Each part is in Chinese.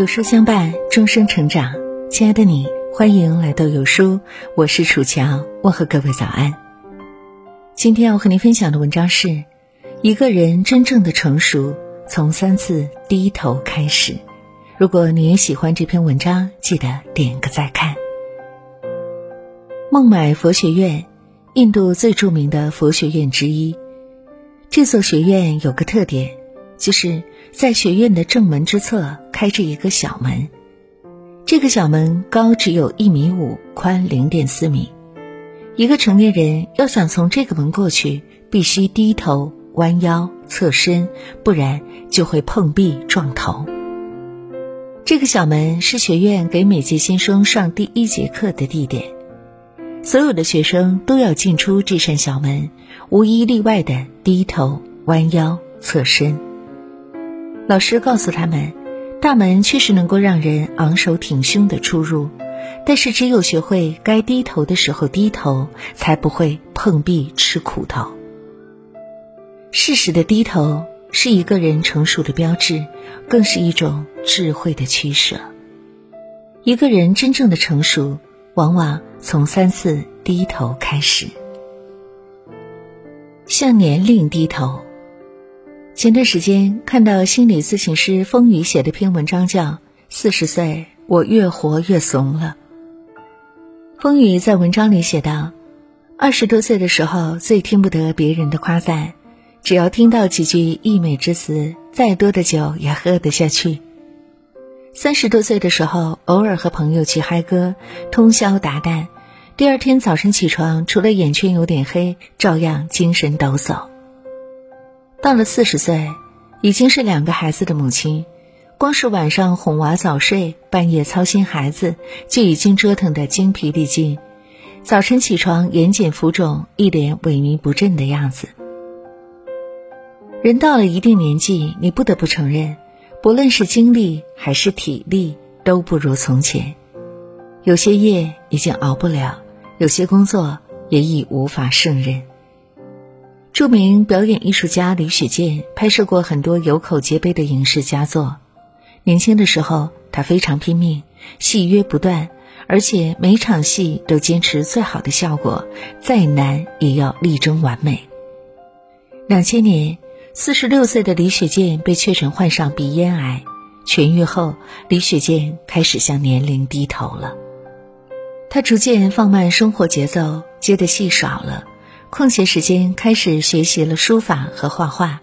有书相伴，终生成长。亲爱的你，欢迎来到有书，我是楚乔，问候各位早安。今天要和您分享的文章是：一个人真正的成熟，从三次低头开始。如果你也喜欢这篇文章，记得点个再看。孟买佛学院，印度最著名的佛学院之一。这所学院有个特点，就是在学院的正门之侧开着一个小门。这个小门高只有一米五，宽零点四米。一个成年人要想从这个门过去，必须低头、弯腰、侧身，不然就会碰壁撞头。这个小门是学院给每届新生上第一节课的地点。所有的学生都要进出这扇小门，无一例外的低头、弯腰、侧身。老师告诉他们，大门确实能够让人昂首挺胸的出入，但是只有学会该低头的时候低头，才不会碰壁吃苦头。适时的低头是一个人成熟的标志，更是一种智慧的取舍。一个人真正的成熟。往往从三次低头开始，向年龄低头。前段时间看到心理咨询师风雨写的篇文章，叫《四十岁我越活越怂了》。风雨在文章里写道：二十多岁的时候最听不得别人的夸赞，只要听到几句溢美之词，再多的酒也喝得下去。三十多岁的时候，偶尔和朋友去嗨歌，通宵达旦，第二天早晨起床，除了眼圈有点黑，照样精神抖擞。到了四十岁，已经是两个孩子的母亲，光是晚上哄娃早睡，半夜操心孩子，就已经折腾得精疲力尽。早晨起床，眼睑浮肿，一脸萎靡不振的样子。人到了一定年纪，你不得不承认。不论是精力还是体力，都不如从前。有些夜已经熬不了，有些工作也已无法胜任。著名表演艺术家李雪健拍摄过很多有口皆碑的影视佳作。年轻的时候，他非常拼命，戏约不断，而且每场戏都坚持最好的效果，再难也要力争完美。两千年。四十六岁的李雪健被确诊患上鼻咽癌，痊愈后，李雪健开始向年龄低头了。他逐渐放慢生活节奏，接的戏少了，空闲时间开始学习了书法和画画。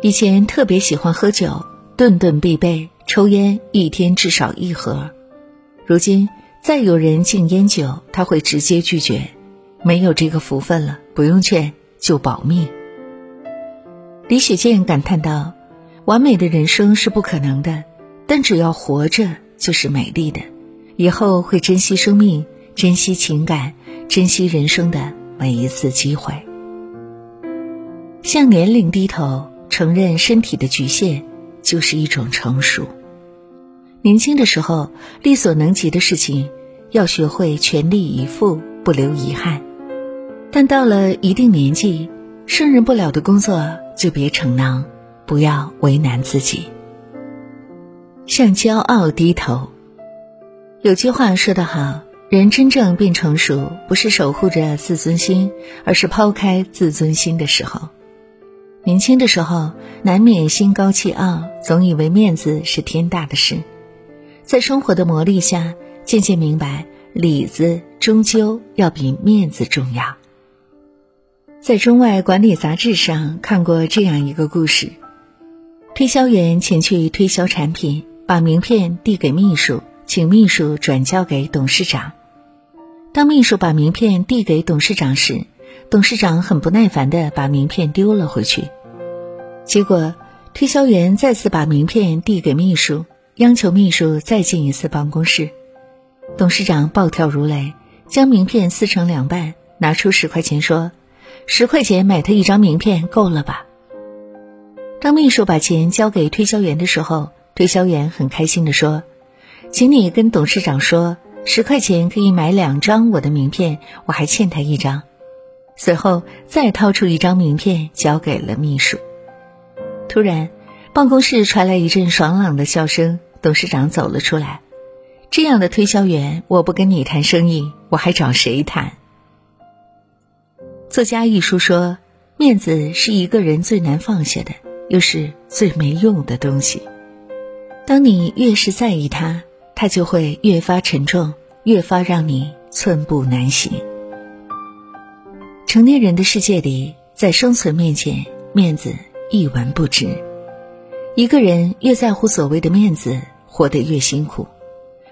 以前特别喜欢喝酒，顿顿必备，抽烟一天至少一盒。如今再有人敬烟酒，他会直接拒绝，没有这个福分了，不用劝就保命。李雪健感叹道：“完美的人生是不可能的，但只要活着就是美丽的。以后会珍惜生命，珍惜情感，珍惜人生的每一次机会。向年龄低头，承认身体的局限，就是一种成熟。年轻的时候，力所能及的事情，要学会全力以赴，不留遗憾。但到了一定年纪，胜任不了的工作。”就别逞能，不要为难自己。向骄傲低头。有句话说得好，人真正变成熟，不是守护着自尊心，而是抛开自尊心的时候。年轻的时候，难免心高气傲，总以为面子是天大的事。在生活的磨砺下，渐渐明白，里子终究要比面子重要。在中外管理杂志上看过这样一个故事：推销员前去推销产品，把名片递给秘书，请秘书转交给董事长。当秘书把名片递给董事长时，董事长很不耐烦地把名片丢了回去。结果，推销员再次把名片递给秘书，央求秘书再进一次办公室。董事长暴跳如雷，将名片撕成两半，拿出十块钱说。十块钱买他一张名片够了吧？当秘书把钱交给推销员的时候，推销员很开心的说：“请你跟董事长说，十块钱可以买两张我的名片，我还欠他一张。”随后再掏出一张名片交给了秘书。突然，办公室传来一阵爽朗的笑声，董事长走了出来。这样的推销员，我不跟你谈生意，我还找谁谈？作家一书说，面子是一个人最难放下的，又是最没用的东西。当你越是在意他，它就会越发沉重，越发让你寸步难行。成年人的世界里，在生存面前，面子一文不值。一个人越在乎所谓的面子，活得越辛苦。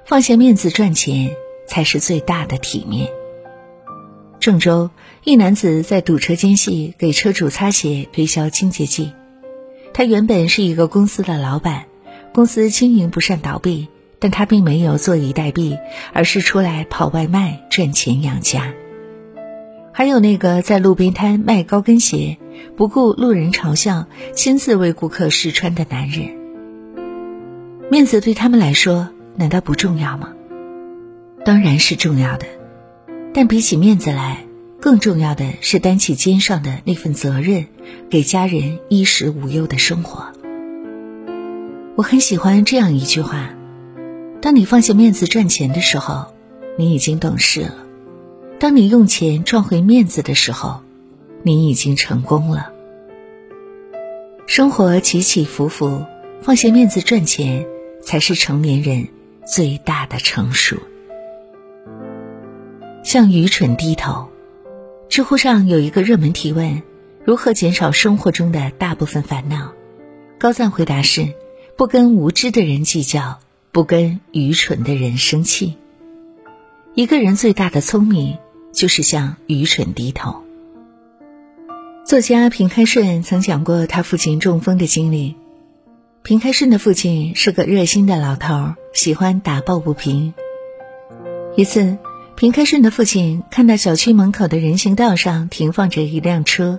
放下面子赚钱，才是最大的体面。郑州一男子在堵车间隙给车主擦鞋推销清洁剂。他原本是一个公司的老板，公司经营不善倒闭，但他并没有坐以待毙，而是出来跑外卖赚钱养家。还有那个在路边摊卖高跟鞋，不顾路人嘲笑，亲自为顾客试穿的男人。面子对他们来说。难道不重要吗？当然是重要的，但比起面子来，更重要的是担起肩上的那份责任，给家人衣食无忧的生活。我很喜欢这样一句话：当你放下面子赚钱的时候，你已经懂事了；当你用钱赚回面子的时候，你已经成功了。生活起起伏伏，放下面子赚钱，才是成年人。最大的成熟，向愚蠢低头。知乎上有一个热门提问：如何减少生活中的大部分烦恼？高赞回答是：不跟无知的人计较，不跟愚蠢的人生气。一个人最大的聪明，就是向愚蠢低头。作家平开顺曾讲过他父亲中风的经历。平开顺的父亲是个热心的老头，喜欢打抱不平。一次，平开顺的父亲看到小区门口的人行道上停放着一辆车，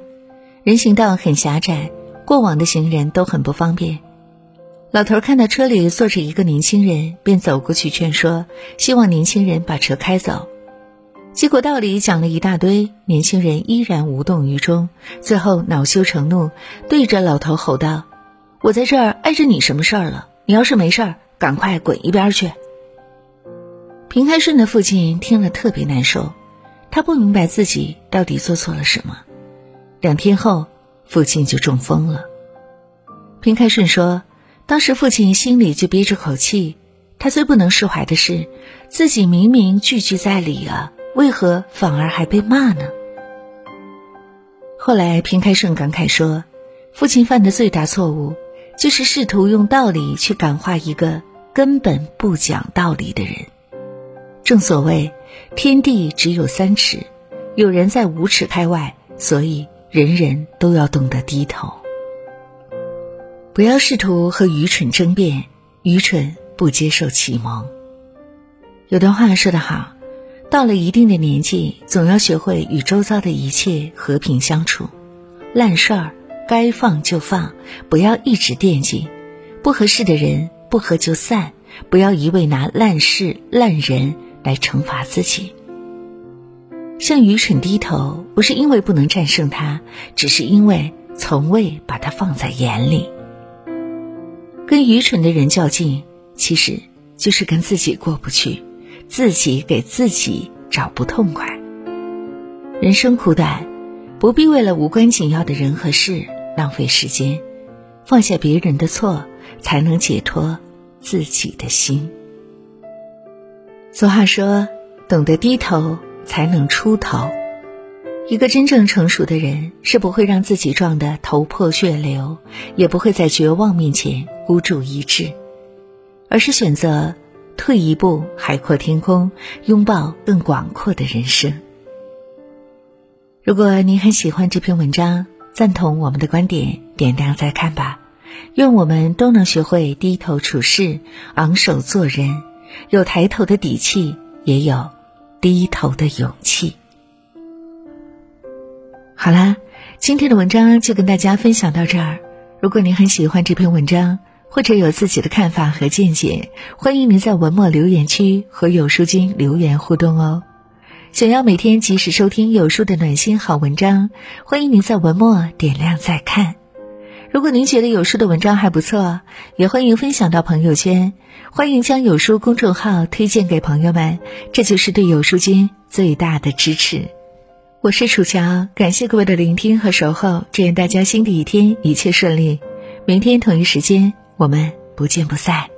人行道很狭窄，过往的行人都很不方便。老头看到车里坐着一个年轻人，便走过去劝说，希望年轻人把车开走。结果道理讲了一大堆，年轻人依然无动于衷，最后恼羞成怒，对着老头吼道。我在这儿碍着你什么事儿了？你要是没事儿，赶快滚一边去。平开顺的父亲听了特别难受，他不明白自己到底做错了什么。两天后，父亲就中风了。平开顺说，当时父亲心里就憋着口气，他最不能释怀的是，自己明明句句在理啊，为何反而还被骂呢？后来，平开顺感慨说，父亲犯的最大错误。就是试图用道理去感化一个根本不讲道理的人。正所谓，天地只有三尺，有人在五尺开外，所以人人都要懂得低头。不要试图和愚蠢争辩，愚蠢不接受启蒙。有段话说得好，到了一定的年纪，总要学会与周遭的一切和平相处，烂事儿。该放就放，不要一直惦记；不合适的人不合就散，不要一味拿烂事烂人来惩罚自己。向愚蠢低头，不是因为不能战胜他，只是因为从未把他放在眼里。跟愚蠢的人较劲，其实就是跟自己过不去，自己给自己找不痛快。人生苦短，不必为了无关紧要的人和事。浪费时间，放下别人的错，才能解脱自己的心。俗话说：“懂得低头，才能出头。”一个真正成熟的人，是不会让自己撞得头破血流，也不会在绝望面前孤注一掷，而是选择退一步，海阔天空，拥抱更广阔的人生。如果您很喜欢这篇文章，赞同我们的观点，点亮再看吧。愿我们都能学会低头处事，昂首做人，有抬头的底气，也有低头的勇气。好啦，今天的文章就跟大家分享到这儿。如果您很喜欢这篇文章，或者有自己的看法和见解，欢迎您在文末留言区和有书君留言互动哦。想要每天及时收听有书的暖心好文章，欢迎您在文末点亮再看。如果您觉得有书的文章还不错，也欢迎分享到朋友圈，欢迎将有书公众号推荐给朋友们，这就是对有书君最大的支持。我是楚乔，感谢各位的聆听和守候，祝愿大家新的一天一切顺利。明天同一时间，我们不见不散。